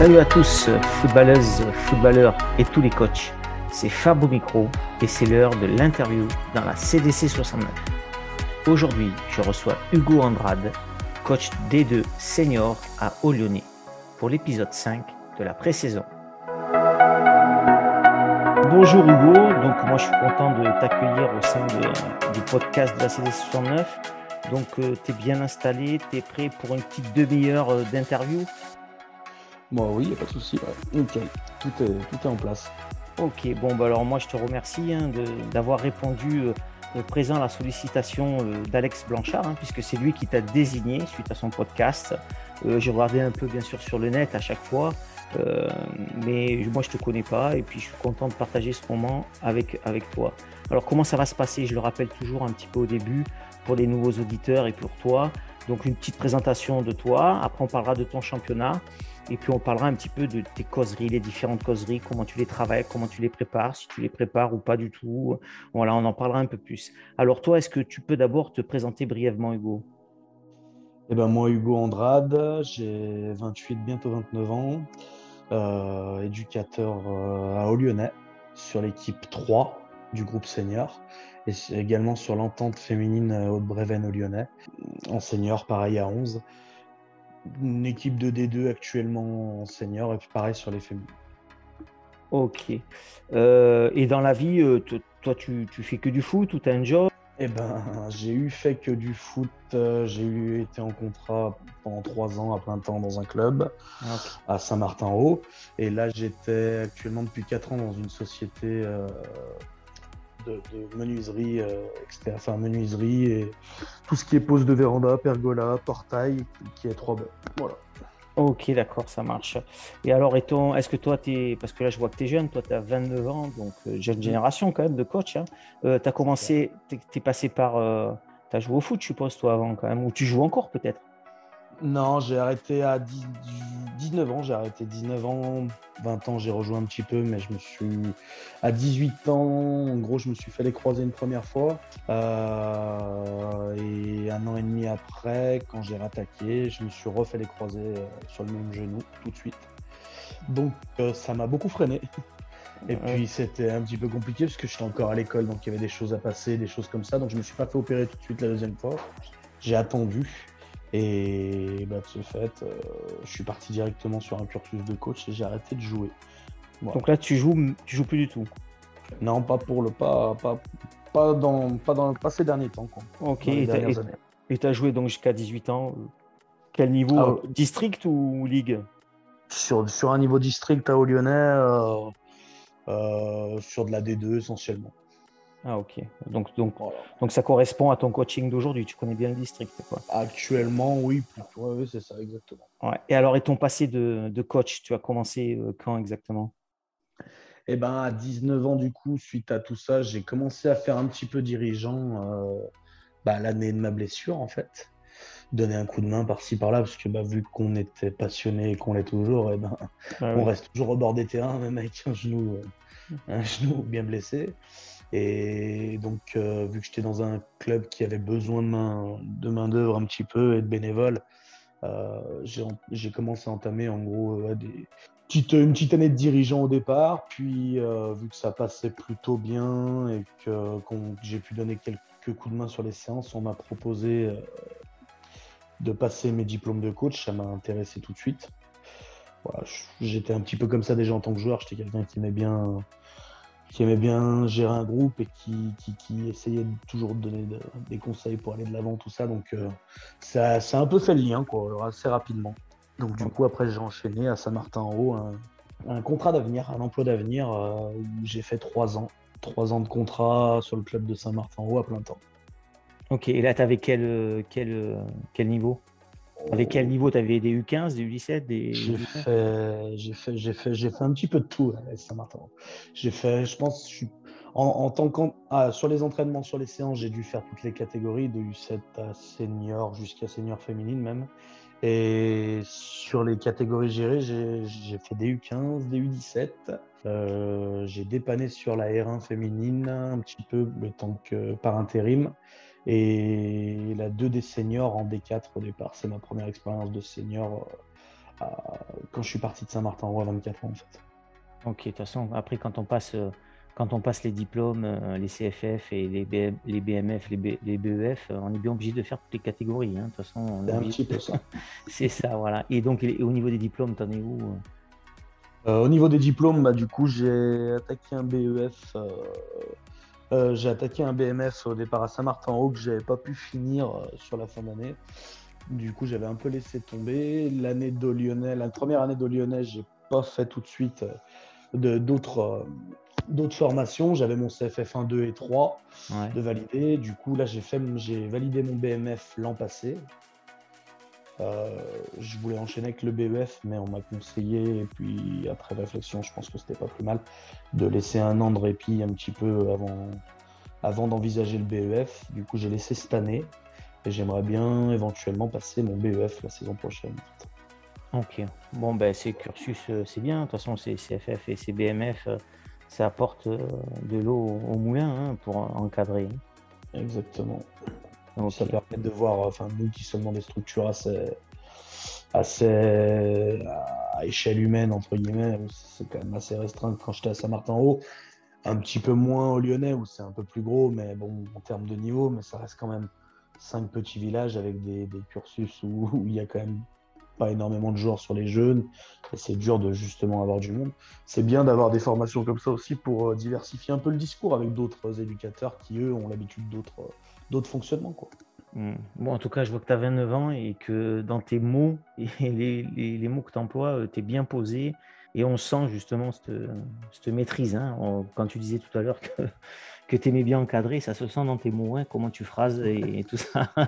Salut à tous, footballeuses, footballeurs et tous les coachs. C'est Fab au micro et c'est l'heure de l'interview dans la CDC 69. Aujourd'hui, je reçois Hugo Andrade, coach D2 senior à Olyonnais, pour l'épisode 5 de la pré-saison. Bonjour Hugo, donc moi je suis content de t'accueillir au sein du podcast de la CDC 69. Donc tu es bien installé, tu es prêt pour une petite demi-heure euh, d'interview? Moi oui, il n'y a pas de souci, nickel, tout est, tout est en place. Ok, bon bah alors moi je te remercie hein, d'avoir répondu euh, euh, présent à la sollicitation d'Alex Blanchard, hein, puisque c'est lui qui t'a désigné suite à son podcast. J'ai regardé un peu bien sûr sur le net à chaque fois, mais moi je te connais pas et puis je suis content de partager ce moment avec, avec toi. Alors comment ça va se passer? Je le rappelle toujours un petit peu au début pour les nouveaux auditeurs et pour toi. Donc une petite présentation de toi, après on parlera de ton championnat et puis on parlera un petit peu de tes causeries, les différentes causeries, comment tu les travailles, comment tu les prépares, si tu les prépares ou pas du tout. Voilà, on en parlera un peu plus. Alors toi, est-ce que tu peux d'abord te présenter brièvement, Hugo? Eh ben moi, Hugo Andrade, j'ai 28, bientôt 29 ans, euh, éducateur euh, à Olyonnais sur l'équipe 3 du groupe senior et également sur l'entente féminine euh, Haute-Bréven au Lyonnais, en senior pareil à 11. Une équipe de D2 actuellement en senior et puis pareil sur les féminines. Ok. Euh, et dans la vie, euh, toi, tu, tu, fais que du foot ou tu as un job? Eh ben, j'ai eu fait que du foot. J'ai eu été en contrat pendant trois ans à plein temps dans un club à Saint-Martin-Haut. Et là, j'étais actuellement depuis quatre ans dans une société de, menuiserie, euh, enfin menuiserie et tout ce qui est pose de véranda, pergola, portail, qui est trois Voilà. Ok, d'accord, ça marche. Et alors, est-ce que toi, es, parce que là, je vois que tu es jeune, toi, tu as 29 ans, donc euh, jeune génération quand même de coach. Hein. Euh, tu as commencé, tu es, passé par. tu as joué au foot, je suppose, toi, avant quand même, ou tu joues encore peut-être? Non, j'ai arrêté à 19 ans. J'ai arrêté 19 ans. 20 ans, j'ai rejoint un petit peu, mais je me suis. À 18 ans, en gros, je me suis fait les croiser une première fois. Euh, et un an et demi après, quand j'ai rattaqué, je me suis refait les croiser euh, sur le même genou tout de suite. Donc, euh, ça m'a beaucoup freiné. Et puis c'était un petit peu compliqué parce que j'étais encore à l'école, donc il y avait des choses à passer, des choses comme ça. Donc je me suis pas fait opérer tout de suite la deuxième fois. J'ai attendu et bah, de ce fait, euh, je suis parti directement sur un cursus de coach et j'ai arrêté de jouer. Donc là, tu joues, tu joues plus du tout Non, pas pour le pas, pas, pas dans, pas dans pas ces derniers temps. Quoi, ok. Et tu as joué donc jusqu'à 18 ans. Quel niveau ah District ou ligue? Sur, sur un niveau district à Lyonnais, euh, euh, sur de la D2 essentiellement. Ah ok. Donc, donc, donc ça correspond à ton coaching d'aujourd'hui. Tu connais bien le district. Quoi. Actuellement, oui. Oui, c'est ça, exactement. Ouais. Et alors, et ton passé de, de coach, tu as commencé euh, quand exactement? Eh ben, à 19 ans, du coup, suite à tout ça, j'ai commencé à faire un petit peu dirigeant euh, bah, l'année de ma blessure, en fait. Donner un coup de main par-ci, par-là, parce que bah, vu qu'on était passionné et qu'on l'est toujours, eh ben, ah on reste toujours au bord des terrains, même avec un genou, euh, un genou bien blessé. Et donc, euh, vu que j'étais dans un club qui avait besoin de main, de main d'œuvre un petit peu et de bénévoles, euh, j'ai commencé à entamer en gros euh, une petite année de dirigeant au départ. Puis, vu que ça passait plutôt bien et que j'ai pu donner quelques coups de main sur les séances, on m'a proposé de passer mes diplômes de coach. Ça m'a intéressé tout de suite. J'étais un petit peu comme ça déjà en tant que joueur. J'étais quelqu'un qui aimait bien qui aimait bien gérer un groupe et qui, essayait toujours de donner des conseils pour aller de l'avant, tout ça. Donc, euh, ça, a un peu fait le lien, quoi, assez rapidement. Donc, du coup, après, j'ai enchaîné à Saint-Martin-en-Haut un, contrat d'avenir, un emploi d'avenir euh, où j'ai fait trois ans. Trois ans de contrat sur le club de Saint-Martin-en-Haut à plein temps. Ok, et là, tu avais quel, quel, quel niveau? Avec quel niveau Tu avais des U15, des U17 des... J'ai fait, j'ai fait, j'ai fait, j'ai fait un petit peu de tout à Saint-Martin. J'ai fait, je pense, je suis, en, tant qu'en, ah, sur les entraînements, sur les séances, j'ai dû faire toutes les catégories, de U7 à senior jusqu'à senior féminine même. Et sur les catégories gérées, j'ai, j'ai fait des U15, des U17. Euh, j'ai dépanné sur la R1 féminine un petit peu le temps que par intérim. Et la 2 des seniors en D4 au départ. C'est ma première expérience de senior quand je suis parti de Saint-Martin à 24 ans en fait. Ok, de toute façon, après quand on passe, euh, quand on passe les diplômes, euh, les CFF et les, les BMF, les, BEF, euh, on est bien obligé de faire toutes les catégories. Hein. De toute façon, c'est un petit peu ça. c'est ça, voilà. Et donc, au niveau des diplômes, t'en es où Au niveau des diplômes, bah, du coup, j'ai attaqué un BEF. j'ai attaqué un BMF au départ à Saint-Martin-Haut que j'avais pas pu finir sur la fin d'année. Du coup, j'avais un peu laissé tomber. L'année de Lyonnais, la première année de Lyonnais, j'ai pas fait tout de suite d'autres euh, d'autres formations. J'avais mon CFF 1, 2 et 3 de valider. Du coup, là, j'ai validé mon BMF l'an passé. Euh, je voulais enchaîner avec le BEF, mais on m'a conseillé, et puis après réflexion, je pense que c'était pas plus mal, de laisser un an de répit un petit peu avant, avant d'envisager le BEF. Du coup, j'ai laissé cette année, et j'aimerais bien éventuellement passer mon BEF la saison prochaine. Ok. Bon, ben, ces cursus, euh, c'est bien. De toute façon, ces CFF et ces BMF, euh, ça apporte de l'eau au moulin hein, pour encadrer. Exactement. Donc, ça permet de voir, enfin, nous qui sommes dans des structures assez, assez à échelle humaine, entre guillemets, c'est quand même assez restreint quand j'étais à Saint-Martin-Haut. Un petit peu moins au Lyonnais, où c'est un peu plus gros, mais bon, en termes de niveau, mais ça reste quand même cinq petits villages avec des, cursus où, où il y a quand même pas énormément de joueurs sur les jeunes, et c'est dur de justement avoir du monde. C'est bien d'avoir des formations comme ça aussi pour euh, diversifier un peu le discours avec d'autres éducateurs qui, eux, ont l'habitude d'autres, d'autres fonctionnements. Quoi. Hmm. Bon, en tout cas, je vois que tu as 29 ans et que dans tes mots et les, les, mots que tu emploies, euh, tu es bien posé. Et on sent justement cette, cette maîtrise. Hein. quand tu disais tout à l'heure que que tu aimais bien encadrer, ça se sent dans tes mots, hein, comment tu phrases et, tout ça.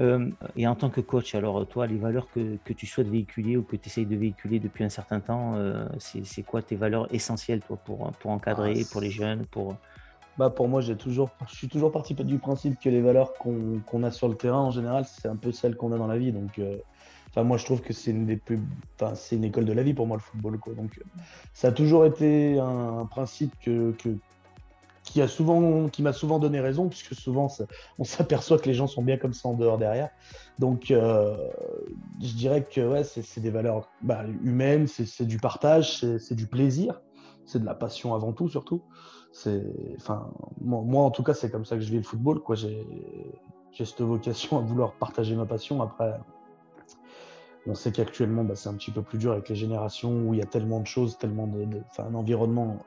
Euh, et en tant que coach, alors toi, les valeurs que, que tu souhaites véhiculer ou que tu essayes de véhiculer depuis un certain temps, euh, c'est quoi tes valeurs essentielles toi, pour, pour encadrer, ah, pour les jeunes pour... Bah pour moi, j'ai toujours, je suis toujours parti du principe que les valeurs qu'on a sur le terrain, en général, c'est un peu celles qu'on a dans la vie. Donc, euh, moi, je trouve que c'est une des plus, enfin, c'est une école de la vie pour moi le football. Donc, ça a toujours été un, principe que, qui a souvent, qui m'a souvent donné raison, puisque souvent on s'aperçoit que les gens sont bien comme ça en dehors derrière. Donc, euh, je dirais que ouais, c'est des valeurs bah, humaines, c'est du partage, c'est du plaisir, c'est de la passion avant tout, surtout. Enfin, moi, en tout cas, c'est comme ça que je vis le football. J'ai cette vocation à vouloir partager ma passion. Après, on sait qu'actuellement, bah, c'est un petit peu plus dur avec les générations où il y a tellement de choses, tellement de, un environnement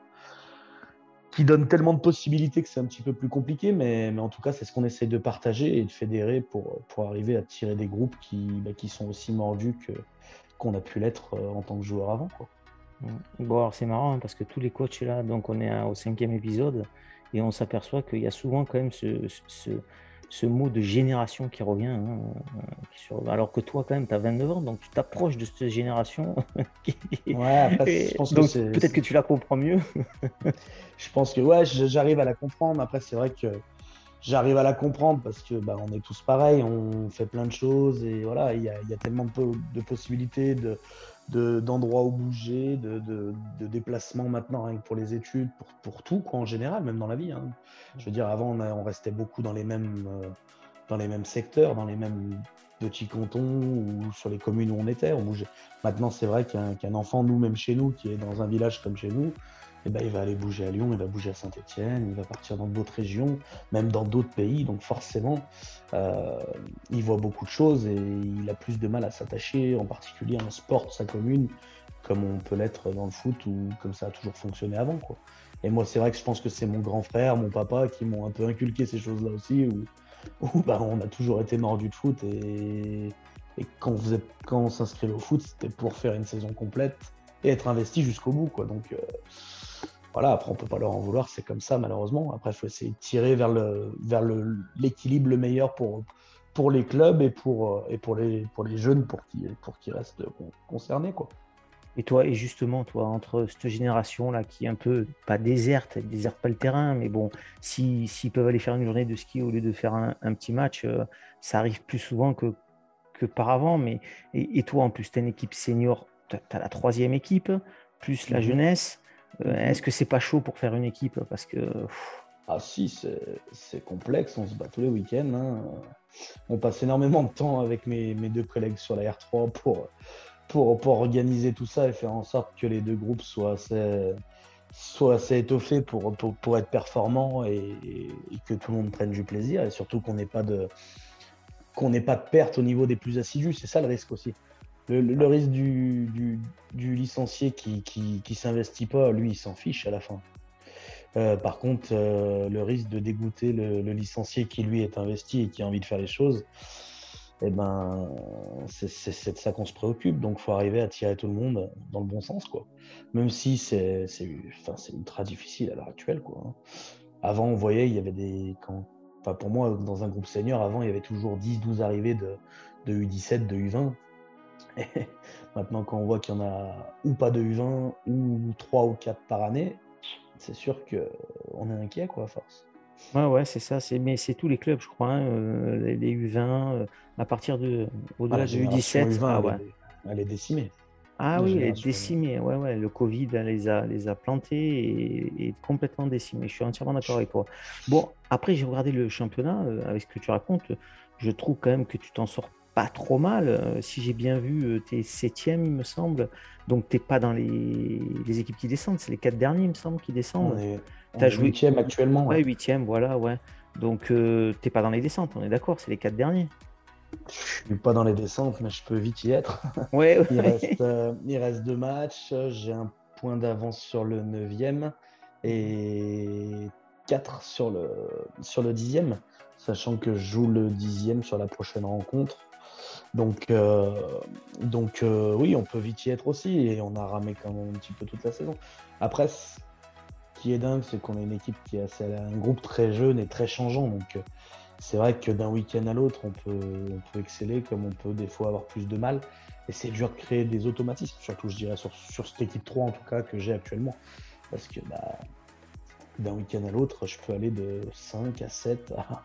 qui donne tellement de possibilités que c'est un petit peu plus compliqué, mais, en tout cas, c'est ce qu'on essaie de partager et de fédérer pour, arriver à tirer des groupes qui, bah, sont aussi mordus qu'on a pu l'être euh, en tant que joueur avant. Bon, alors c'est marrant hein, parce que tous les coachs là, donc on est au cinquième épisode et on s'aperçoit qu'il y a souvent quand même ce, ce, ce mot de génération qui revient. Hein, euh, alors que toi, quand même, tu as 29 ans, donc tu t'approches de cette génération. ouais, je pense que peut-être que tu la comprends mieux. je pense que ouais, j'arrive à la comprendre. Après, c'est vrai que j'arrive à la comprendre parce que bah, on est tous pareils, on fait plein de choses et voilà, il y, y a, tellement de, de possibilités de, d'endroits où bouger, de, de, déplacements maintenant rien que pour les études, pour, pour tout quoi, en général, même dans la vie. Hein. Je veux dire, avant on, on, restait beaucoup dans les mêmes euh, dans les mêmes secteurs, dans les mêmes petits cantons ou sur les communes où on était. On bougeait. Maintenant, c'est vrai qu'un enfant, nous, même chez nous, qui est dans un village comme chez nous, eh ben, il va aller bouger à Lyon, il va bouger à Saint-Etienne, il va partir dans d'autres régions, même dans d'autres pays. Donc forcément, euh, il voit beaucoup de choses et il a plus de mal à s'attacher, en particulier à un sport de sa commune, comme on peut l'être dans le foot ou comme ça a toujours fonctionné avant. Quoi. Et moi, c'est vrai que je pense que c'est mon grand frère, mon papa qui m'ont un peu inculqué ces choses-là aussi, où, bah, on a toujours été mordu de foot et, et quand, on quand on s'inscrivait au foot, c'était pour faire une saison complète et être investi jusqu'au bout. Quoi. Donc, euh, voilà, après on peut pas leur en vouloir, c'est comme ça malheureusement. Après, il faut essayer de tirer vers le vers l'équilibre le, meilleur pour pour les clubs et pour euh, et pour les pour les jeunes pour qui pour qui restent concernés quoi. Et toi, et justement, toi, entre cette génération-là qui est un peu, pas déserte, elle déserte pas le terrain, mais bon, s'ils peuvent aller faire une journée de ski au lieu de faire un, petit match, euh, ça arrive plus souvent que, que par avant. Mais, et, toi, en plus, tu as une équipe senior, tu as, la troisième équipe, plus la mhm. jeunesse. Euh, est-ce que c'est pas chaud pour faire une équipe Parce que. Ah si, c'est complexe, on se bat tous les week-ends. Hein. On passe énormément de temps avec mes, deux collègues sur la R3 pour, organiser tout ça et faire en sorte que les deux groupes soient assez, étoffés pour, être performants et, que tout le monde prenne du plaisir et surtout qu'on n'ait pas de qu'on n'ait pas de perte au niveau des plus assidus. C'est ça le risque aussi. Le, risque du, du, licencié qui, qui, s'investit pas, lui, il s'en fiche à la fin. Euh, par contre, euh, le risque de dégoûter le, licencié qui lui est investi et qui a envie de faire les choses, eh ben, c'est de ça qu'on se préoccupe. Donc, faut arriver à tirer tout le monde dans le bon sens, quoi. Même si c'est enfin, ultra difficile à l'heure actuelle. Hein. Avant, on voyait, il y avait des. Quand... Enfin, pour moi, dans un groupe senior, avant, il y avait toujours 10-12 arrivées de, de U17, de U20. Maintenant, quand on voit qu'il y en a ou pas de U20, ou 3 ou 4 par année, c'est sûr qu'on est inquiet, quoi, à force. Ouais, ouais, c'est ça. Mais c'est tous les clubs, je crois. Hein, euh, les, U20, euh, à partir de au-delà de U17. ah, ouais. elle, est, décimée. Ah oui, elle est décimée. Ouais, ouais. Le Covid les a, les a plantés et, complètement décimés. Je suis entièrement d'accord avec toi. Bon, après, j'ai regardé le championnat euh, avec ce que tu racontes. Je trouve quand même que tu t'en sors pas trop mal. si j'ai bien vu, tu es septième, il me semble. Donc, tu pas dans les... les, équipes qui descendent. C'est les quatre derniers, il me semble, qui descendent. Tu as joué huitième actuellement. Ouais, huitième, voilà, ouais. Donc, euh, tu n'es pas dans les descentes, on est d'accord, c'est les quatre derniers. Je suis pas dans les descentes, mais je peux vite y être. Ouais, il, reste, euh, il reste deux matchs. J'ai un point d'avance sur le neuvième et quatre sur le, sur le dixième, sachant que je joue le dixième sur la prochaine rencontre. Donc, euh, donc euh, oui, on peut vite y être aussi et on a ramé quand même un petit peu toute la saison. Après, ce qui est dingue, c'est qu'on a une équipe qui est un groupe très jeune et très changeant. Donc, euh, c'est vrai que d'un week-end à l'autre, on peut, on peut exceller comme on peut des fois avoir plus de mal. Et c'est dur de créer des automatismes, surtout je dirais sur, sur cette équipe 3 en tout cas que j'ai actuellement. Parce que bah, d'un week-end à l'autre, je peux aller de 5 à 7 à,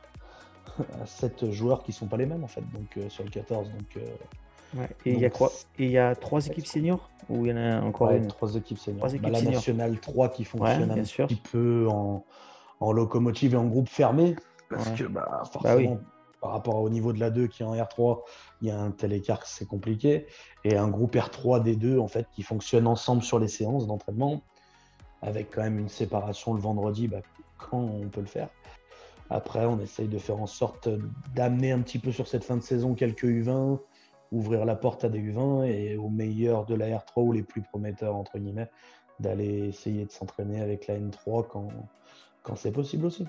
7 joueurs qui sont pas les mêmes en fait, donc euh, sur le 14. Donc, euh, Et il y a quoi Et il y a trois équipes seniors Ou il y en a encore une? Trois équipes seniors. Bah, la nationale 3 qui fonctionne un petit peu en, en, locomotive et en groupe fermé. Parce que bah, bah forcément, par rapport au niveau de la 2 qui est en R3, il y a un tel écart que c'est compliqué. Et un groupe R3 des deux en fait qui fonctionne ensemble sur les séances d'entraînement, avec quand même une séparation le vendredi bah, quand on peut le faire. Après, on essaye de faire en sorte d'amener un petit peu sur cette fin de saison quelques U20, ouvrir la porte à des U20 et aux meilleurs de la R3 ou les plus prometteurs, entre guillemets, d'aller essayer de s'entraîner avec la N3 quand, quand c'est possible aussi.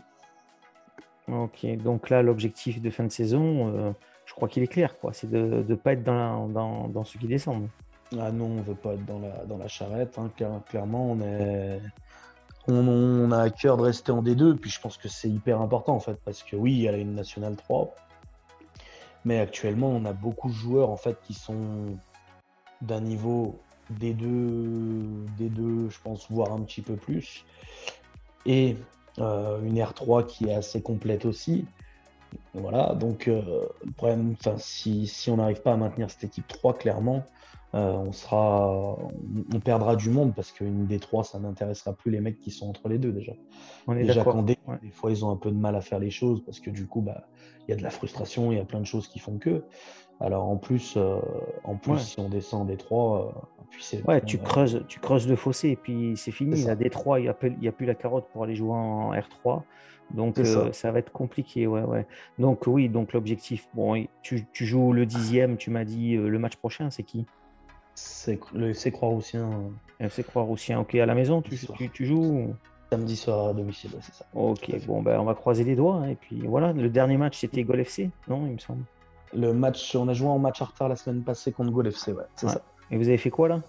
Ok, donc là, l'objectif de fin de saison, euh, je crois qu'il est clair, quoi. C'est de ne pas être dans, dans, dans, ceux qui descendent. Ah non, on ne veut pas être dans la, dans la charrette. Hein. Clairement, on est on, a à cœur de rester en D2, puis je pense que c'est hyper important en fait, parce que oui, y a une nationale 3, mais actuellement, on a beaucoup de joueurs en fait qui sont d'un niveau D2, D2, je pense, voire un petit peu plus, et euh, une R3 qui est assez complète aussi. Voilà, donc euh, le problème, si, si on n'arrive pas à maintenir cette équipe 3, clairement, euh, on sera, on, perdra du monde parce qu'une des trois, ça n'intéressera plus les mecs qui sont entre les deux déjà. On est déjà quand des, fois ils ont un peu de mal à faire les choses parce que du coup, bah, il y a de la frustration, il y a plein de choses qui font que. Alors en plus, euh, en plus, si on descend des trois, euh, puis ouais, tu creuses, tu creuses le fossé et puis c'est fini. Il y a des trois, il n'y a, a, plus la carotte pour aller jouer en R3. Donc ça. va être compliqué, ouais, ouais. Donc oui, donc l'objectif, bon, tu, tu, joues le dixième, tu m'as dit le match prochain, c'est qui? C'est le FC Croix-Roussien. FC Croix-Roussien, ok. À la maison, tu, tu, joues Samedi soir à domicile, c'est ça. Ok, bon, ben, on va croiser les doigts. Hein, et puis voilà, le dernier match, c'était Gol FC, non, il me semble? Le match, on a joué en match en retard la semaine passée contre Gol FC, ouais, c'est ça. Et vous avez fait quoi là?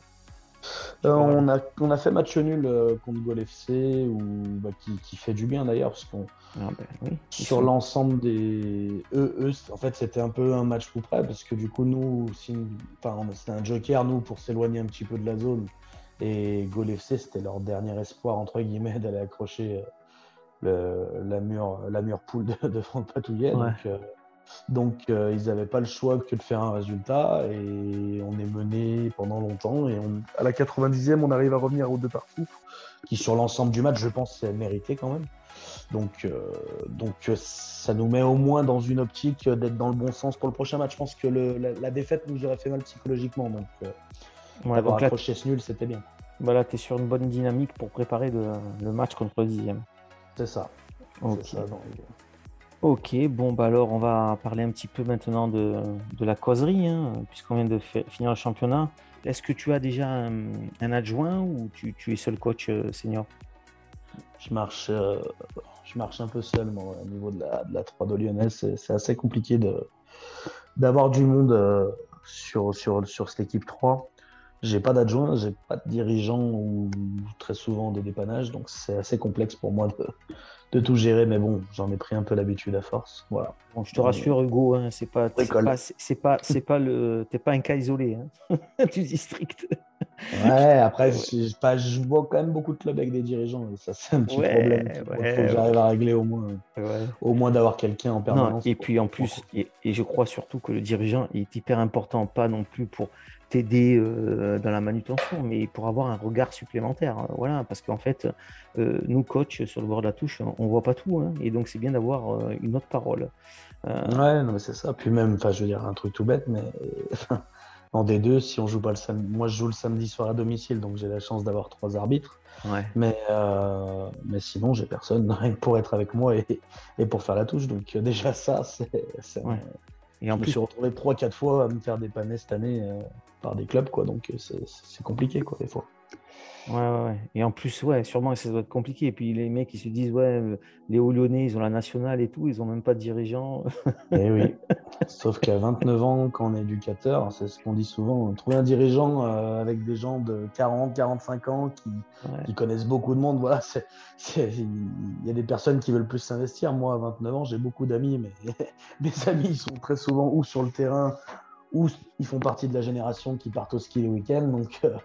Euh, on, a, on a fait match nul euh, contre Gol FC, ou, bah, qui, fait du bien d'ailleurs, parce qu'on ah, ben sur l'ensemble des. Eux, en fait, c'était un peu un match tout près, parce que du coup, nous, enfin, c'était un joker, nous, pour s'éloigner un petit peu de la zone. Et Gol FC, c'était leur dernier espoir, entre guillemets, d'aller accrocher euh, le, la, mur, la mur poule de, de Franck Patouillet. Donc euh, ils n'avaient pas le choix que de faire un résultat et on est mené pendant longtemps et à la 90e on arrive à revenir au deux partout qui sur l'ensemble du match je pense c'est mérité quand même. Donc, donc ça nous met au moins dans une optique d'être dans le bon sens pour le prochain match. Je pense que la, défaite nous aurait fait mal psychologiquement. Donc, ouais, avoir accroché ce nul, c'était bien. Voilà, tu es sur une bonne dynamique pour préparer le, match contre le dixième. C'est ça. Ok. bon, bah alors on va parler un petit peu maintenant de, la causerie, hein, puisqu'on vient de finir le championnat. Est-ce que tu as déjà un, adjoint ou tu, es seul coach euh, senior? Je marche, euh, je marche un peu seul au niveau de la, de la 3 de Lyonnais. C'est assez compliqué d'avoir du monde euh, sur, sur, sur cette équipe 3. J'ai pas d'adjoint, j'ai pas de dirigeant ou très souvent de dépannage, donc c'est assez complexe pour moi de, de tout gérer. Mais bon, j'en ai pris un peu l'habitude à force. Voilà. Bon, je te rassure, Hugo, hein, c'est pas, c'est pas, c'est pas, pas le, t'es pas un cas isolé hein, du district. Ouais, après, je, pas, je vois quand même beaucoup de clubs avec des dirigeants. Et ça, c'est un petit problème. Il faut que j'arrive à régler au moins, au moins d'avoir quelqu'un en permanence. et puis en plus, et, et, je crois surtout que le dirigeant est hyper important, pas non plus pour t'aider euh, dans la manutention, mais pour avoir un regard supplémentaire. Hein, voilà, parce qu'en fait, euh, nous, coach, sur le bord de la touche, on voit pas tout, hein, et donc c'est bien d'avoir euh, une autre parole. Ouais, non, mais c'est ça. Puis même, enfin, je veux dire un truc tout bête, mais en D2, si on joue pas le samedi, moi je joue le samedi soir à domicile, donc j'ai la chance d'avoir trois arbitres. Ouais. Mais, mais sinon, j'ai personne pour être avec moi et, et, pour faire la touche. Donc déjà ça, c'est. Et en je plus, me suis retrouvé 3-4 fois à me faire dépanner cette année par des clubs, quoi. Donc euh, c'est compliqué, quoi, des fois. Ouais, ouais, Et en plus, ouais, sûrement ça doit être compliqué. Et puis les mecs qui se disent, ouais, les Hauts-Lyonnais, ils ont la nationale et tout, ils ont même pas de dirigeant. Eh oui. Sauf qu'à 29 ans, quand on est éducateur, c'est ce qu'on dit souvent, trouver un dirigeant euh, avec des gens de 40, 45 ans qui, qui connaissent beaucoup de monde, voilà, il y a des personnes qui veulent plus s'investir. Moi, à 29 ans, j'ai beaucoup d'amis, mais mes amis, ils sont très souvent ou sur le terrain ou ils font partie de la génération qui partent au ski le week-end, donc euh,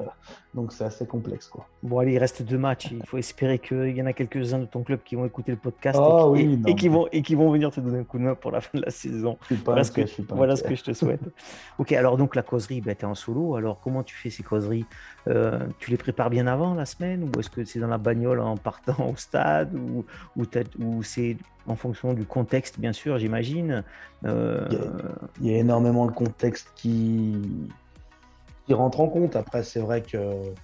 donc c'est assez complexe quoi. Bon allez, il reste deux matchs, il faut espérer qu'il y en a quelques-uns de ton club qui vont écouter le podcast et, ah qui, vont et qui vont venir te donner un coup de main pour la fin de la saison. voilà ce que, voilà ce que je te souhaite. ok, alors donc la causerie, ben, tu es en solo, alors comment tu fais ces causeries? Euh, Tu les prépares bien avant la semaine ou est-ce que c'est dans la bagnole en partant au stade ou, ou, ou c'est en fonction du contexte, bien sûr, j'imagine. Euh, il, y a énormément de contexte qui, qui rentre en compte. Après, c'est vrai que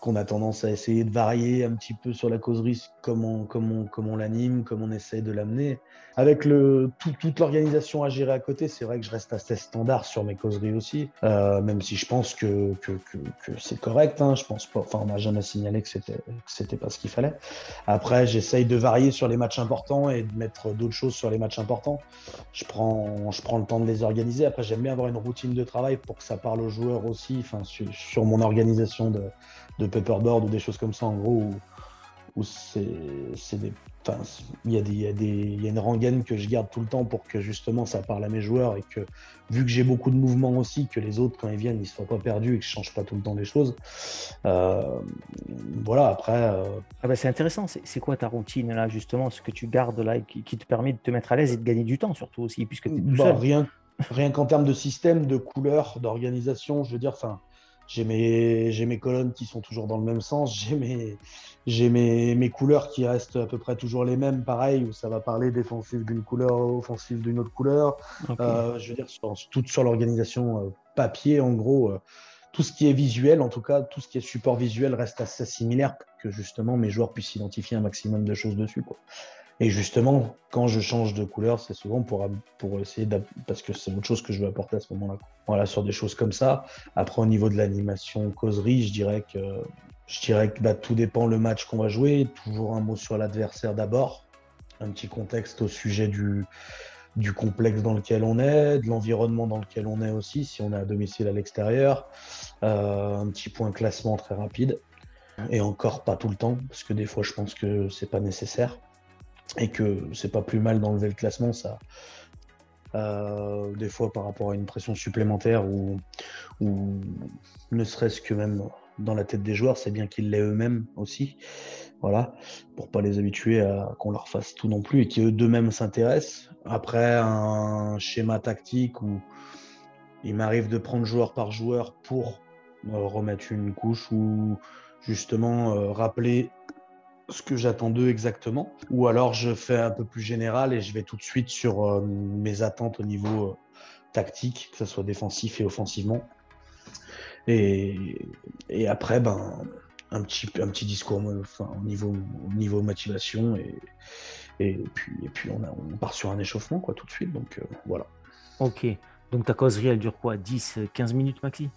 qu'on a tendance à essayer de varier un petit peu sur la causerie, comment, on l'anime, comment on essaie de l'amener. Avec le, toute l'organisation à gérer à côté, c'est vrai que je reste assez standard sur mes causeries aussi, euh, même si je pense que, que, que, c'est correct. Hein, je pense pas, enfin, on n'a jamais signalé que c'était, que c'était pas ce qu'il fallait. Après, j'essaye de varier sur les matchs importants et de mettre d'autres choses sur les matchs importants. Je prends, je prends le temps de les organiser. Après, j'aime bien avoir une routine de travail pour que ça parle aux joueurs aussi, enfin, sur, sur mon organisation de, de paperboard ou des choses comme ça, en gros, où, où c'est des il y, a des, y, a des, y a une rengaine que je garde tout le temps pour que justement ça parle à mes joueurs et que vu que j'ai beaucoup de mouvements aussi, que les autres quand ils viennent ils soient pas perdus et que je change pas tout le temps les choses. Euh, voilà, après. Euh, ah bah c'est intéressant, c'est quoi ta routine là justement, ce que tu gardes là qui, qui, te permet de te mettre à l'aise et de gagner du temps surtout aussi, puisque tu es tout bah, Rien, rien qu'en termes de système, de couleur, d'organisation, je veux dire, enfin j'ai mes, j'ai mes colonnes qui sont toujours dans le même sens, j'ai mes, j'ai mes, mes, couleurs qui restent à peu près toujours les mêmes, pareil, où ça va parler défensif d'une couleur, offensif d'une autre couleur. Euh, je veux dire, sur, tout sur l'organisation euh, papier, en gros, euh, tout ce qui est visuel, en tout cas, tout ce qui est support visuel reste assez similaire pour que justement mes joueurs puissent identifier un maximum de choses dessus. Quoi. Et justement, quand je change de couleur, c'est souvent pour, pour essayer parce que c'est autre chose que je veux apporter à ce moment-là. Voilà, sur des choses comme ça. Après, au niveau de l'animation causerie, je dirais que je dirais que bah, tout dépend le match qu'on va jouer. Toujours un mot sur l'adversaire d'abord. Un petit contexte au sujet du, du complexe dans lequel on est, de l'environnement dans lequel on est aussi, si on est à domicile à l'extérieur. Euh, un petit point classement très rapide. Et encore pas tout le temps, parce que des fois je pense que c'est pas nécessaire et que c'est pas plus mal d'enlever le classement, ça. Euh, des fois par rapport à une pression supplémentaire ou, ne serait-ce que même dans la tête des joueurs, c'est bien qu'ils l'aient eux-mêmes aussi. Voilà, pour pas les habituer à qu'on leur fasse tout non plus et qu'eux d'eux-mêmes s'intéressent. Après un schéma tactique où il m'arrive de prendre joueur par joueur pour remettre une couche ou justement euh, rappeler ce que j'attends d'eux exactement, ou alors je fais un peu plus général et je vais tout de suite sur euh, mes attentes au niveau euh, tactique, que ce soit défensif et offensivement. Et, et après, ben, un petit, un petit discours enfin, au, niveau, au niveau motivation et, et puis, et puis on, a, on part sur un échauffement quoi, tout de suite. Donc voilà. Ok. Donc ta causerie, elle dure quoi? 10, 15 minutes maxi?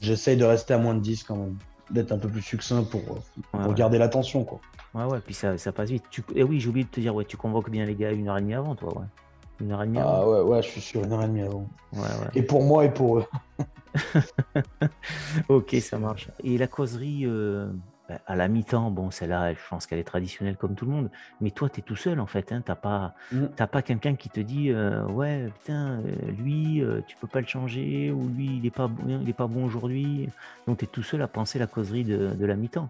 J'essaye de rester à moins de 10 quand même, d'être un peu plus succinct pour, pour garder l'attention. Quoi. Ouais, ouais, puis ça, ça passe vite. Tu... Et eh oui, j'ai oublié de te dire, ouais, tu convoques bien les gars une heure et demie avant, toi, ouais. Une heure et demie avant. Ah ouais, ouais, je suis sur une heure et demie avant. Ouais, ouais. Et pour moi et pour eux. ok, ça marche. Et la causerie, euh, à la mi-temps, bon, celle-là, je pense qu'elle est traditionnelle comme tout le monde, mais toi, tu es tout seul en fait. Hein, tu n'as pas, mm. pas quelqu'un qui te dit euh, Ouais, putain, euh, lui, euh, tu peux pas le changer, ou lui, il n'est pas, bon, il est pas bon aujourd'hui. Donc, tu es tout seul à penser la causerie de, la mi-temps.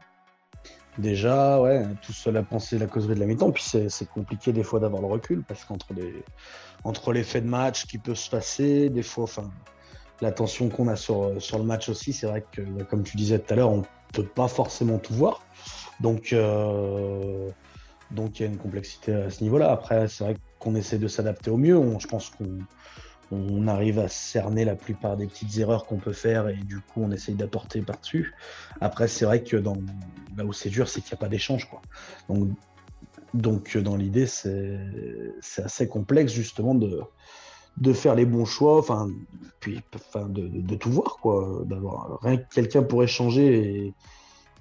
Déjà, ouais, tout seul à penser la causerie de la mi-temps. Puis c'est compliqué des fois d'avoir le recul parce qu'entre les, entre l'effet de match qui peut se passer, des fois, enfin, la tension qu'on a sur, sur le match aussi, c'est vrai que, comme tu disais tout à l'heure, on peut pas forcément tout voir. Donc, euh, donc il y a une complexité à ce niveau-là. Après, c'est vrai qu'on essaie de s'adapter au mieux. je pense qu'on on arrive à cerner la plupart des petites erreurs qu'on peut faire et du coup on essaye d'apporter par-dessus. Après c'est vrai que dans, là où c'est dur c'est qu'il n'y a pas d'échange. Quoi. Donc, donc dans l'idée c'est assez complexe justement de, de faire les bons choix, enfin, puis, enfin, de, de, tout voir, quoi. D'avoir rien que quelqu'un pour échanger et,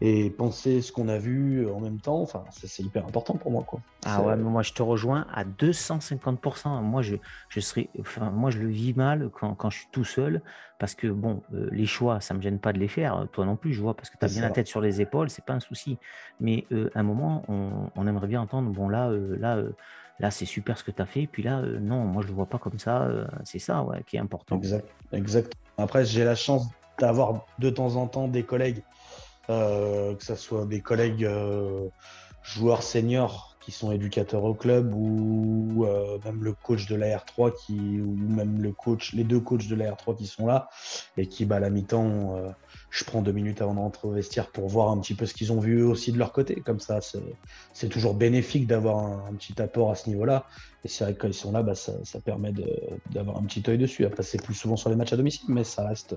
et penser ce qu'on a vu en même temps, enfin, c'est hyper important pour moi, quoi. Ah ouais, mais moi je te rejoins à 250%. Moi je, je serais, enfin, moi je le vis mal quand, quand je suis tout seul, parce que bon, euh, les choix, ça me gêne pas de les faire. Toi non plus, je vois, parce que tu as bien la tête sur les épaules, c'est pas un souci. Mais euh, à un moment, on, on, aimerait bien entendre, bon là, euh, là là c'est super ce que tu as fait, puis là, euh, non, moi je le vois pas comme ça, euh, c'est ça ouais, qui est important. Exact, exact. Après, j'ai la chance d'avoir de temps en temps des collègues, euh, que ce soit des collègues joueurs seniors qui sont éducateurs au club ou même le coach de la R3 qui, ou même le coach, les deux coachs de la R3 qui sont là et qui, bah, à la mi-temps, je prends deux minutes avant d'entrer au vestiaire pour voir un petit peu ce qu'ils ont vu eux aussi de leur côté. Comme ça, c'est toujours bénéfique d'avoir un, petit apport à ce niveau-là. Et c'est vrai que quand ils sont là, bah, ça, permet d'avoir un petit œil dessus. À passer plus souvent sur les matchs à domicile, mais ça reste,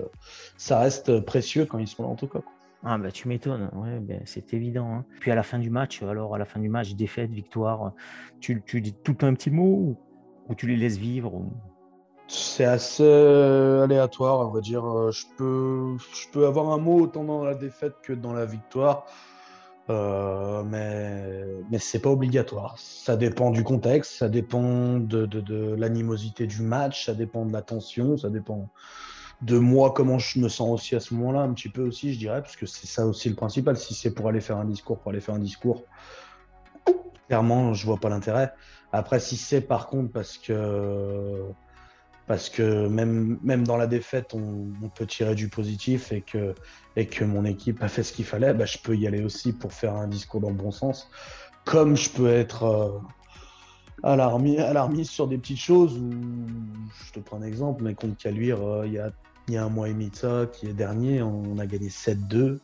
ça reste précieux quand ils sont là en tout cas. Ah bah tu m'étonnes, ouais, ben, c'est évident. Hein. Puis à la fin du match, alors à la fin du match, défaite, victoire, tu, tu dis tout un petit mot ou, tu les laisses vivre c'est assez euh, aléatoire, on va dire. Euh, je peux, je peux avoir un mot autant dans la défaite que dans la victoire, euh, mais, mais c'est pas obligatoire. Ça dépend du contexte, ça dépend de, de, l'animosité du match, ça dépend de la tension, ça dépend de moi, comment je me sens aussi à ce moment-là, un petit peu aussi, je dirais, parce que c'est ça aussi le principal. Si c'est pour aller faire un discours, pour aller faire un discours, clairement, je vois pas l'intérêt. Après, si c'est par contre parce que parce que même, même dans la défaite, on, peut tirer du positif et que, et que mon équipe a fait ce qu'il fallait, bah, je peux y aller aussi pour faire un discours dans le bon sens. Comme je peux être euh, alarmiste sur des petites choses où, je te prends un exemple, mais contre Caluire, euh, il, y a, il y a un mois et demi de ça, qui est dernier, on a gagné 7-2,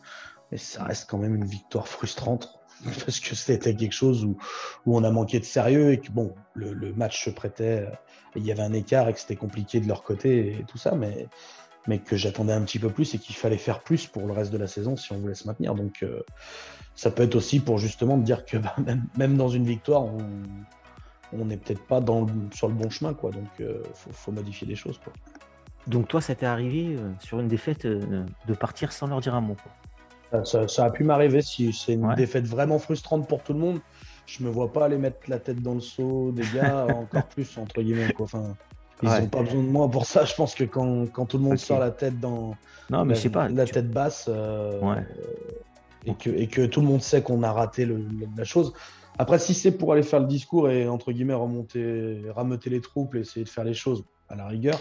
mais ça reste quand même une victoire frustrante parce que c'était quelque chose où, où, on a manqué de sérieux et que bon, le, match se prêtait il y avait un écart et que c'était compliqué de leur côté et tout ça, mais, mais que j'attendais un petit peu plus et qu'il fallait faire plus pour le reste de la saison si on voulait se maintenir. Donc euh, ça peut être aussi pour justement dire que bah, même, dans une victoire, on n'est peut-être pas dans sur le bon chemin, quoi. Donc euh, faut, modifier des choses, quoi. Donc toi, ça t'est arrivé euh, sur une défaite de partir sans leur dire un mot. Ça, a pu m'arriver si c'est une défaite vraiment frustrante pour tout le monde je me vois pas aller mettre la tête dans le seau des gars, encore plus, entre guillemets. Quoi. Enfin, ils n'ont pas besoin de moi pour ça. Je pense que quand, quand tout le monde sort la tête dans non, mais la, pas, la tête basse euh, et, que, et que tout le monde sait qu'on a raté le, la chose. Après, si c'est pour aller faire le discours et entre guillemets remonter, rameuter les troupes et essayer de faire les choses, à la rigueur.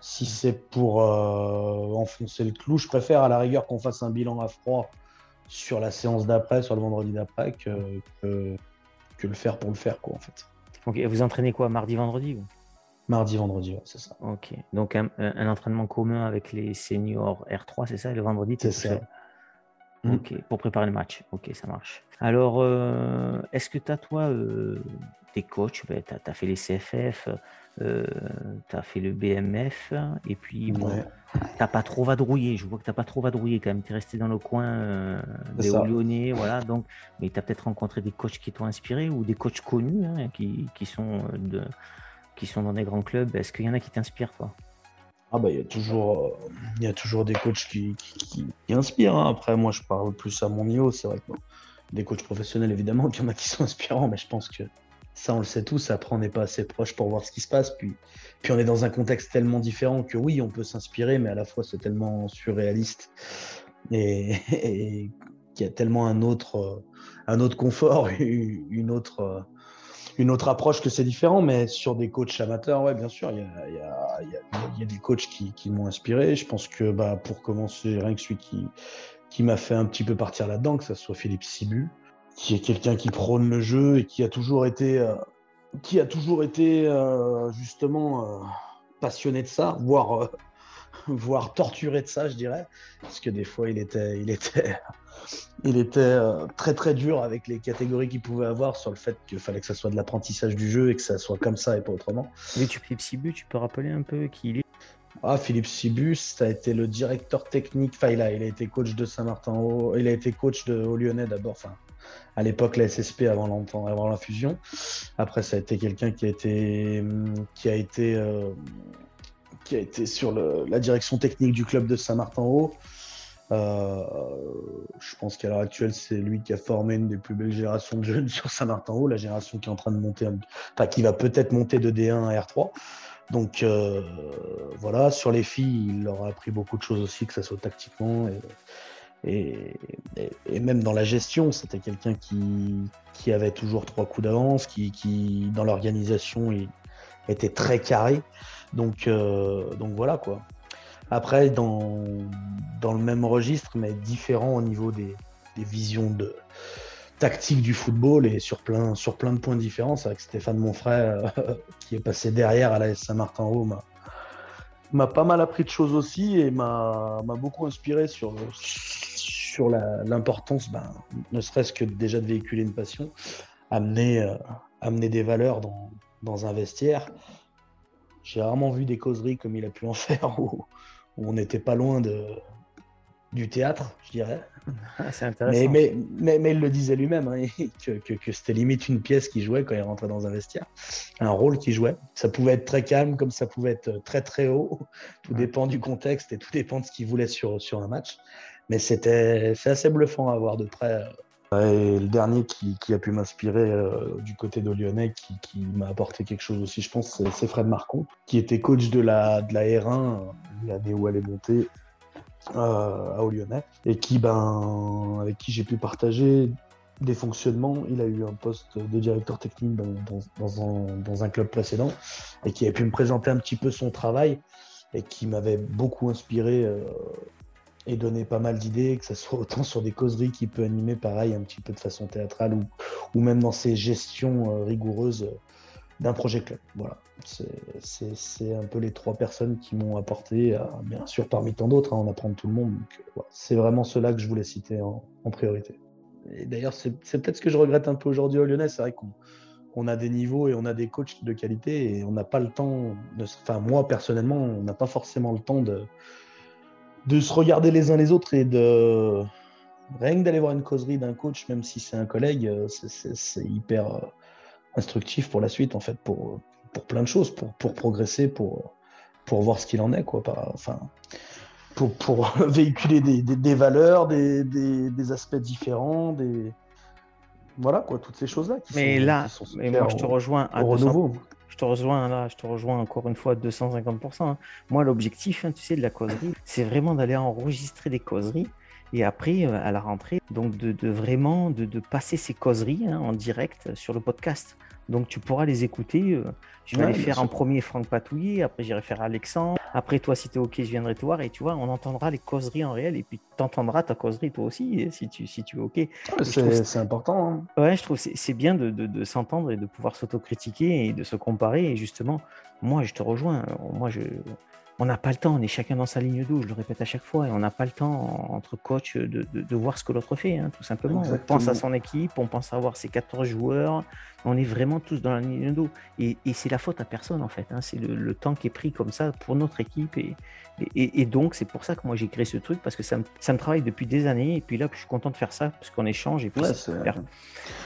Si c'est pour euh, enfoncer le clou, je préfère à la rigueur qu'on fasse un bilan à froid sur la séance d'après, sur le vendredi d'après, que, que, que le faire pour le faire, quoi, en fait. vous entraînez quoi, mardi, vendredi Mardi, vendredi, c'est ça. Ok. Donc un, entraînement commun avec les seniors R3, c'est ça, et le vendredi, c'est ça. Mm. Ok, pour préparer le match. Ok, ça marche. Alors, euh, est-ce que tu as, toi, euh, des coachs ben, Tu as, fait les CFF, euh, tu as fait le BMF, et puis tu n'as pas trop vadrouillé. Je vois que tu n'as pas trop vadrouillé quand même. Tu es resté dans le coin des Lyonnais, voilà. Donc, mais tu as peut-être rencontré des coachs qui t'ont inspiré ou des coachs connus hein, qui, qui, sont de, qui sont dans des grands clubs. Est-ce qu'il y en a qui t'inspirent, toi ah bah il y a toujours euh, il y a toujours des coachs qui, qui, inspirent. Hein. Après moi je parle plus à mon niveau, c'est vrai que des coachs professionnels évidemment, il y en a qui sont inspirants, mais je pense que ça on le sait tous. Après on n'est pas assez proche pour voir ce qui se passe, puis on est dans un contexte tellement différent que oui on peut s'inspirer, mais à la fois c'est tellement surréaliste et, qu'il y a tellement un autre un autre confort, une autre une autre approche que c'est différent, mais sur des coachs amateurs, ouais, bien sûr, il y a, des coachs qui, m'ont inspiré. Je pense que bah, pour commencer, rien que celui qui, qui m'a fait un petit peu partir là-dedans, que ce soit Philippe Sibu, qui est quelqu'un qui prône le jeu et qui a toujours été, euh, qui a toujours été euh, justement euh, passionné de ça, voire, voire torturé de ça, je dirais, parce que des fois il était, il était il était très très dur avec les catégories qu'il pouvait avoir sur le fait qu'il fallait que ça soit de l'apprentissage du jeu et que ça soit comme ça et pas autrement. Oui, tu Philippe Sibus, tu peux rappeler un peu qui il est? Ah, Philippe Sibus, ça a été le directeur technique. Enfin, il a, il a été coach de Saint-Martin. Il a été coach de au Lyonnais d'abord. Enfin, à l'époque la SSP avant, la fusion. Après, ça a été quelqu'un qui a été qui a été euh, qui a été sur la direction technique du club de Saint-Martin-Haut. Euh, je pense qu'à l'heure actuelle, c'est lui qui a formé une des plus belles générations de jeunes sur Saint-Martin-Haut, la génération qui est en train de monter, enfin qui va peut-être monter de D1 à R3. Donc euh, voilà, sur les filles, il leur a appris beaucoup de choses aussi, que ce soit tactiquement et, même dans la gestion. C'était quelqu'un qui, qui, avait toujours trois coups d'avance, qui, qui, dans l'organisation était très carré. Donc, euh, donc voilà quoi. Après, dans, dans le même registre, mais différent au niveau des, des visions de tactique du football et sur plein, sur plein de points différents. C'est avec Stéphane Monfray, qui est passé derrière à la Saint-Martin-Haut, m'a pas mal appris de choses aussi et m'a beaucoup inspiré sur, sur l'importance, ben, ne serait-ce que déjà de véhiculer une passion, amener, euh, amener des valeurs dans, dans un vestiaire. J'ai rarement vu des causeries comme il a pu en faire on n'était pas loin de, du théâtre, je dirais. Ah, c'est intéressant. Mais, mais, mais, il le disait lui-même, hein, que, que, c'était limite une pièce qui jouait quand il rentrait dans un vestiaire, un rôle qui jouait. Ça pouvait être très calme, comme ça pouvait être très très haut. Tout dépend du contexte et tout dépend de ce qu'il voulait sur, sur un match. Mais c'était c'est assez bluffant à voir de près. Et le dernier qui, a pu m'inspirer euh, du côté de Lyonnais, qui, m'a apporté quelque chose aussi, je pense, c'est Fred Marcon, qui était coach de la, de la R1 l'année où elle est montée euh, à Lyonnais, et qui, ben, avec qui j'ai pu partager des fonctionnements. Il a eu un poste de directeur technique dans, dans, dans, un, dans un, club précédent, et qui a pu me présenter un petit peu son travail, et qui m'avait beaucoup inspiré. Euh, et donner pas mal d'idées, que ce soit autant sur des causeries qui peut animer pareil un petit peu de façon théâtrale ou, ou même dans ses gestions euh, rigoureuses euh, d'un projet club. Voilà, c'est un peu les trois personnes qui m'ont apporté, euh, bien sûr parmi tant d'autres, hein, on apprend tout le monde. C'est vraiment ceux-là que je voulais citer en, priorité. Et d'ailleurs, c'est peut-être ce que je regrette un peu aujourd'hui au Lyonnais, c'est vrai qu'on on a des niveaux et on a des coachs de qualité et on n'a pas le temps, enfin moi personnellement, on n'a pas forcément le temps de, de se regarder les uns les autres et de rien que d'aller voir une causerie d'un coach, même si c'est un collègue, euh, c'est hyper euh, instructif pour la suite, en fait, pour, pour plein de choses, pour, pour progresser, pour, pour voir ce qu'il en est, quoi. enfin, pour, pour véhiculer des, des, valeurs, des, des, aspects différents, des. Voilà, quoi, toutes ces choses-là. Mais là, mais moi, je te rejoins à renouveau je te rejoins là, je te rejoins encore une fois à 250%. Hein. Moi, l'objectif, hein, tu sais, de la causerie, c'est vraiment d'aller enregistrer des causeries et après, euh, à la rentrée, donc de, vraiment de, passer ces causeries hein, en direct sur le podcast. Donc tu pourras les écouter. Euh, je vais aller faire en premier Franck Patouillet, après j'irai faire Alexandre. Après toi, si tu es OK, je viendrai te voir et tu vois, on entendra les causeries en réel et puis tu entendras ta causerie toi aussi si tu, si tu es OK. c'est important. Hein. Ouais, je trouve c'est bien de, de, s'entendre et de pouvoir s'autocritiquer et de se comparer. Et justement, moi, je te rejoins. Moi, je, on n'a pas le temps, on est chacun dans sa ligne d'eau, je le répète à chaque fois, et on n'a pas le temps entre coach de, voir ce que l'autre fait, hein, tout simplement. On pense à son équipe, on pense à avoir ses 14 joueurs, on est vraiment tous dans la ligne d'eau. Et, c'est la faute à personne, en fait. Hein. c'est le, temps qui est pris comme ça pour notre équipe. Et, et, donc, c'est pour ça que moi j'ai créé ce truc, parce que ça me, travaille depuis des années, et puis là, je suis content de faire ça, parce qu'on échange, et puis c'est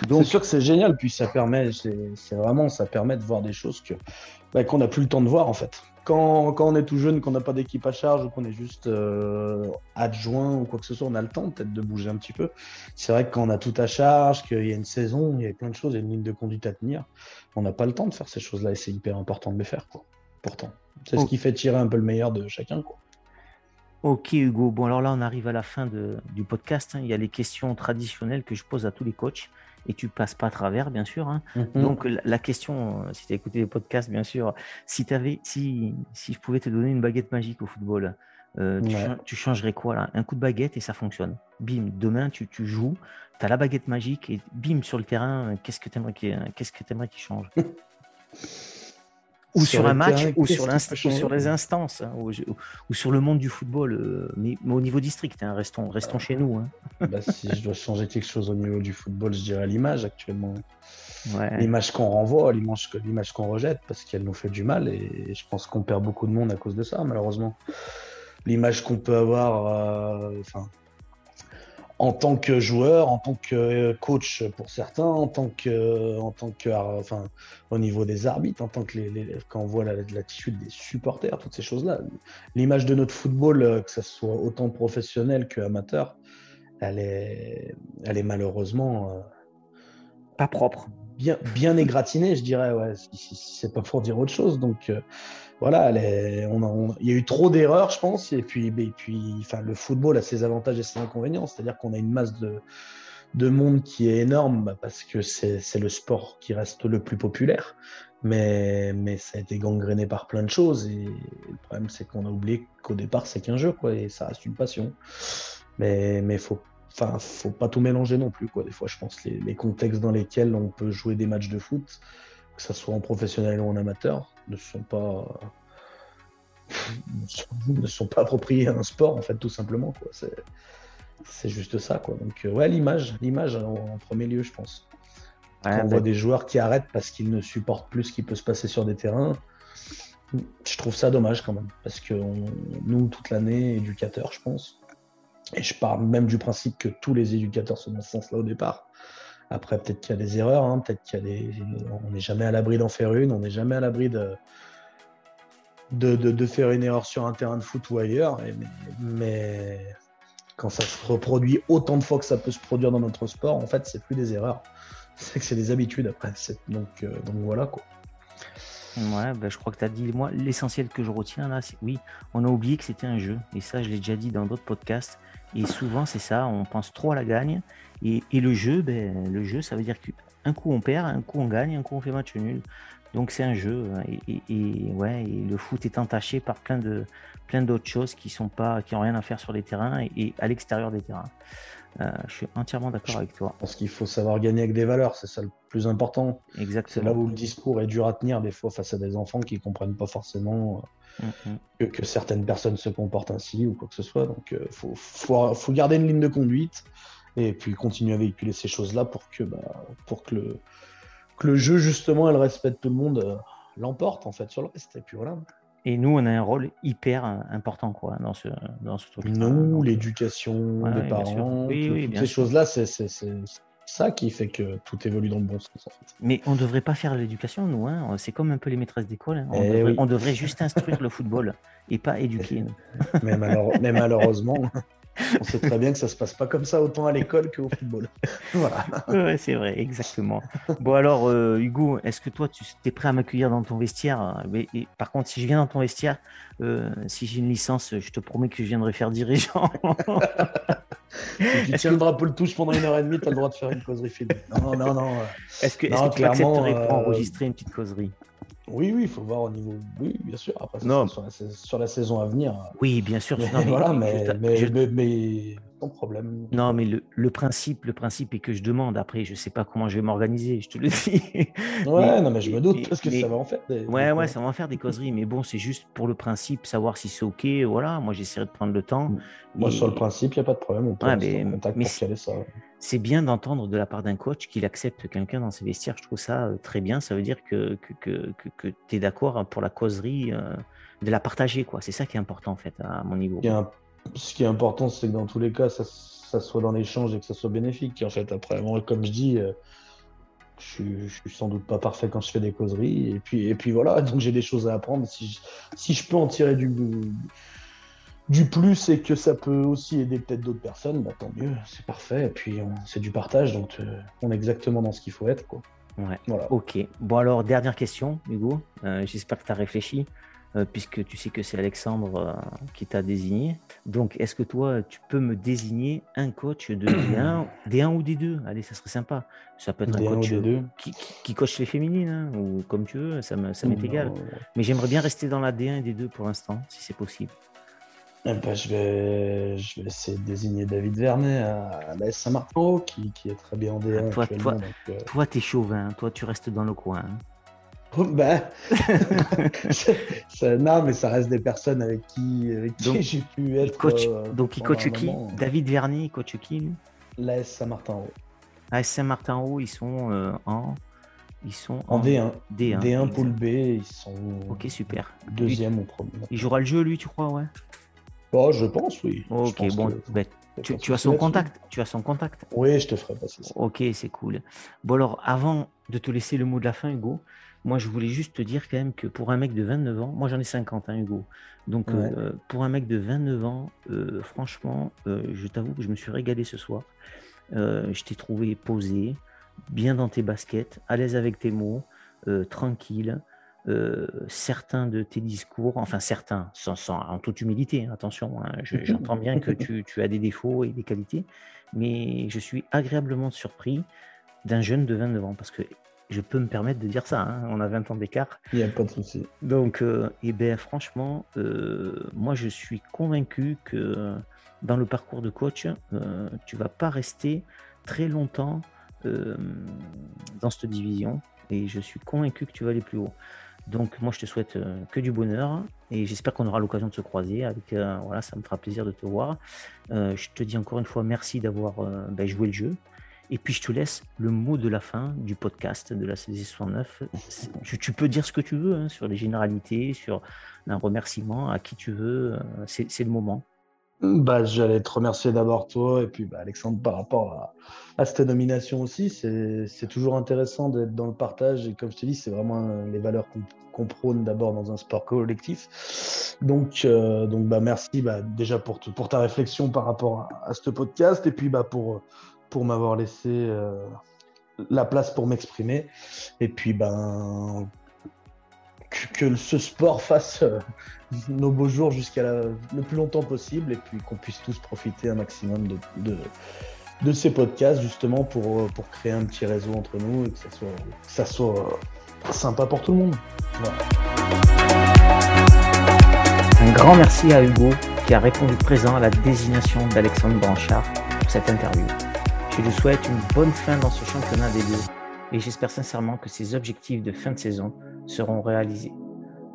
Donc... sûr que c'est génial, puis ça permet, c'est vraiment, ça permet de voir des choses que bah, qu'on n'a plus le temps de voir, en fait quand, on est tout jeune, qu'on n'a pas d'équipe à charge ou qu'on est juste euh, adjoint ou quoi que ce soit, on a le temps peut-être de bouger un petit peu. C'est vrai que quand on a tout à charge, qu'il y a une saison, il y a plein de choses, il y a une ligne de conduite à tenir, on n'a pas le temps de faire ces choses-là et c'est hyper important de les faire. Quoi. Pourtant, c'est ce qui fait tirer un peu le meilleur de chacun. Quoi. Ok Hugo, bon alors là on arrive à la fin du podcast. Hein. Il y a les questions traditionnelles que je pose à tous les coachs et tu passes pas à travers, bien sûr. Hein. Mhm. Donc la, question, euh, si tu as écouté les podcasts, bien sûr, si, avais, si, si je pouvais te donner une baguette magique au football, euh, tu, changerais quoi là? Un coup de baguette et ça fonctionne. Bim, demain tu, tu joues, tu as la baguette magique et bim sur le terrain, qu'est-ce que tu aimerais qu'il change? ou sur, un match, ou sur, sur, les instances, hein, ou, sur le monde du football, euh, mais, au niveau district, hein, restons, restons chez nous. Hein. Bah, si je dois changer quelque chose au niveau du football, je dirais l'image actuellement. L'image qu'on renvoie, l'image qu'on rejette, parce qu'elle nous fait du mal, et je pense qu'on perd beaucoup de monde à cause de ça, malheureusement. L'image qu'on peut avoir, euh, en tant que joueur, en tant que coach pour certains, en tant que, en tant que, enfin, au niveau des arbitres, en tant que les, quand on voit l'attitude des supporters, toutes ces choses-là, l'image de notre football, euh, que ce soit autant professionnel que amateur, elle est, elle est malheureusement euh, pas propre, bien, bien égratignée, je dirais. Ouais, si, c'est pas pour dire autre chose, donc. Euh, voilà, on il y a eu trop d'erreurs, je pense. Et puis, le football a ses avantages et ses inconvénients. C'est-à-dire qu'on a une masse de, de monde qui est énorme bah, parce que c'est le sport qui reste le plus populaire. Mais, ça a été gangréné par plein de choses. Et le problème, c'est qu'on a oublié qu'au départ, c'est qu'un jeu, quoi, et ça reste une passion. Mais il faut, faut pas tout mélanger non plus. Des fois, je pense les, les contextes dans lesquels on peut jouer des matchs de foot, que ce soit en professionnel ou en amateur, ne sont pas ne sont pas appropriés à un sport en fait tout simplement quoi. C'est juste ça quoi. Donc euh, ouais l'image l'image en, premier lieu je pense. On voit des joueurs qui arrêtent parce qu'ils ne supportent plus ce qui peut se passer sur des terrains je trouve ça dommage quand même. Parce que nous toute l'année éducateurs je pense et je parle même du principe que tous les éducateurs sont dans ce sens là au départ après, peut-être qu'il y a des erreurs, hein, peut-être qu'il y a des. On n'est jamais à l'abri d'en faire une, on n'est jamais à l'abri de... De, faire une erreur sur un terrain de foot ou ailleurs. mais, quand ça se reproduit autant de fois que ça peut se produire dans notre sport, en fait, c'est plus des erreurs. C'est que c'est des habitudes après. Donc, euh, donc voilà quoi. Ouais, bah, je crois que tu as dit, moi, l'essentiel que je retiens là, c'est oui, on a oublié que c'était un jeu. Et ça, je l'ai déjà dit dans d'autres podcasts. Et souvent, c'est ça, on pense trop à la gagne. Et, le jeu, ben, le jeu, ça veut dire qu'un coup on perd, un coup on gagne, un coup on fait match nul. Donc c'est un jeu. Et, ouais, et le foot est entaché par plein de plein d'autres choses qui sont pas, qui ont rien à faire sur les terrains et, à l'extérieur des terrains. Euh, je suis entièrement d'accord avec toi. Parce qu'il faut savoir gagner avec des valeurs, c'est ça le plus important. Exactement. C'est là où le discours est dur à tenir des fois face à des enfants qui comprennent pas forcément euh, mm-hmm. que, certaines personnes se comportent ainsi ou quoi que ce soit. Donc il euh, faut, faut, faut, garder une ligne de conduite et puis continuer à véhiculer ces choses-là pour que, bah, pour que le, que le jeu, justement, et le respect de tout le monde euh, l'emporte, en fait, sur le reste. Et puis voilà. Et nous, on a un rôle hyper euh, important quoi, dans ce, dans ce truc. Nous, l'éducation, les parents, toutes ces choses-là, c'est ça qui fait que tout évolue dans le bon sens. En fait. Mais on ne devrait pas faire l'éducation, nous. Hein. C'est comme un peu les maîtresses d'école. Hein. On, eh on, devrait juste instruire le football et pas éduquer. mais, mais malheureusement, on sait très bien que ça se passe pas comme ça autant à l'école qu'au football. voilà. c'est vrai, exactement. Bon alors, euh, Hugo, est-ce que toi, tu es prêt à m'accueillir dans ton vestiaire? Mais, Par contre, si je viens dans ton vestiaire, euh, si j'ai une licence, je te promets que je viendrai faire dirigeant. si tu tiens le drapeau le touche pendant une heure et demie, tu as le droit de faire une causerie filmée. Non, non, non. Est-ce que, est tu accepterais pour euh, enregistrer une petite causerie? Oui, oui, il faut voir au niveau. Oui, bien sûr. Après, non. Sur, la, saison à venir. Oui, bien sûr. Mais, voilà, mais, mais, mais, sans problème. Non, mais le, principe, le principe est que je demande. Après, je sais pas comment je vais m'organiser, je te le dis. Ouais, non, mais je me doute parce que ça va en faire. Des, ouais, ouais, ça va en faire des causeries. mais bon, c'est juste pour le principe, savoir si c'est OK. Voilà, moi, j'essaierai de prendre le temps. Moi, sur le principe, il n'y a pas de problème. On peut ouais, mais, contact pour ça. C'est bien d'entendre de la part d'un coach qu'il accepte quelqu'un dans ses vestiaires. Je trouve ça euh, très bien. Ça veut dire que, que, que, tu es d'accord pour la causerie. Euh, de la partager, quoi. C'est ça qui est important, en fait, à mon niveau. Ce qui est important, c'est que dans tous les cas, ça, ça soit dans l'échange et que ça soit bénéfique. En fait, après, moi, comme je dis, euh, je, je, suis sans doute pas parfait quand je fais des causeries. Et puis, et puis voilà, donc j'ai des choses à apprendre. Si je, si je peux en tirer du, du plus et que ça peut aussi aider peut-être d'autres personnes, bah, tant mieux, c'est parfait. Et puis, c'est du partage, donc euh, on est exactement dans ce qu'il faut être, quoi. Ouais. Voilà. Ok. Bon, alors, dernière question, Hugo. Euh, j'espère que tu as réfléchi. Euh, puisque tu sais que c'est Alexandre qui t'a désigné. Donc, est-ce que toi, tu peux me désigner un coach de D1, D1 ou D2 Allez, ça serait sympa. Ça peut être un coach qui, qui, coach les féminines, hein, ou comme tu veux, ça m'est égal. Mais j'aimerais bien rester dans la D1 et D2 pour l'instant, si c'est possible. Eh ben, je, vais, je vais essayer de désigner David Vernet à, la Saint-Martin, qui, qui, est très bien en D1. toi, toi, euh, toi, t'es chauvin, toi, tu restes dans le coin. Hein. Bah, non, mais ça reste des personnes avec qui, j'ai pu être. Coach, euh, donc, il coach qui? David Verny, il coach qui L'AS Saint-Martin-Haut. L'AS Saint-Martin-Haut, ils sont euh, en. Ils sont en, D1. D1, D1 poule B, ils sont. Ok, super. Deuxième ou premier. Il jouera le jeu, lui, tu crois, ouais? Oh, Je pense, oui. Ok, bon. Bah, tu, as son contact Tu as son contact Oui, je te ferai passer ça. Ok, c'est cool. Bon, alors, avant de te laisser le mot de la fin, Hugo, moi, je voulais juste te dire quand même que pour un mec de 29 ans, moi j'en ai 50, hein, Hugo. Donc, euh, pour un mec de 29 ans, euh, franchement, euh, je t'avoue que je me suis régalé ce soir. je t'ai trouvé posé, bien dans tes baskets, à l'aise avec tes mots, tranquille. Certains de tes discours, enfin certains, sans, en toute humilité, hein, attention, hein, j'entends bien que tu, tu, as des défauts et des qualités, mais je suis agréablement surpris d'un jeune de 29 ans, parce que je peux me permettre de dire ça. Hein. On a 20 ans d'écart. Il n'y a pas de souci. Donc, euh, eh ben, franchement, euh, moi, je suis convaincu que dans le parcours de coach, euh, tu vas pas rester très longtemps euh, dans cette division. Et je suis convaincu que tu vas aller plus haut. Donc, moi, je te souhaite que du bonheur et j'espère qu'on aura l'occasion de se croiser. Avec, voilà, ça me fera plaisir de te voir. je te dis encore une fois merci d'avoir ben, joué le jeu. Et puis je te laisse le mot de la fin du podcast de la CDC 69. Tu, peux dire ce que tu veux hein, sur les généralités, sur un remerciement à qui tu veux. Euh, c'est le moment. Bah, J'allais te remercier d'abord toi et puis bah, Alexandre par rapport à, cette nomination aussi. C'est toujours intéressant d'être dans le partage et comme je te dis, c'est vraiment les valeurs qu'on prône d'abord dans un sport collectif. Donc, euh, donc bah, merci bah, déjà pour, ta réflexion par rapport à, ce podcast et puis bah, pour, m'avoir laissé euh, la place pour m'exprimer. Et puis, ben, que, ce sport fasse euh, nos beaux jours jusqu'à le plus longtemps possible et puis qu'on puisse tous profiter un maximum de, de, ces podcasts justement pour, pour créer un petit réseau entre nous et que ça soit, ça soit sympa pour tout le monde. Un grand merci à Hugo qui a répondu présent à la désignation d'Alexandre Branchard pour cette interview. Je lui souhaite une bonne fin dans ce championnat des deux et j'espère sincèrement que ses objectifs de fin de saison seront réalisés.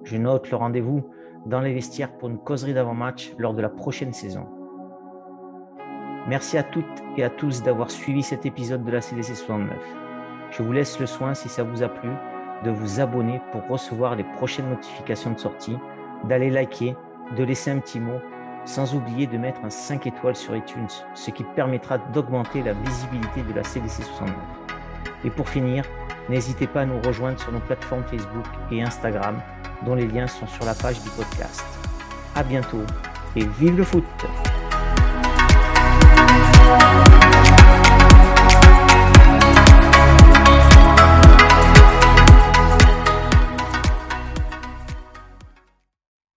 Je note le rendez-vous dans les vestiaires pour une causerie d'avant-match lors de la prochaine saison. Merci à toutes et à tous d'avoir suivi cet épisode de la CDC 69. Je vous laisse le soin, si ça vous a plu, de vous abonner pour recevoir les prochaines notifications de sortie, d'aller liker, de laisser un petit mot sans oublier de mettre un 5 étoiles sur iTunes, ce qui permettra d'augmenter la visibilité de la CDC 69. Et pour finir, n'hésitez pas à nous rejoindre sur nos plateformes Facebook et Instagram, dont les liens sont sur la page du podcast. À bientôt et vive le foot!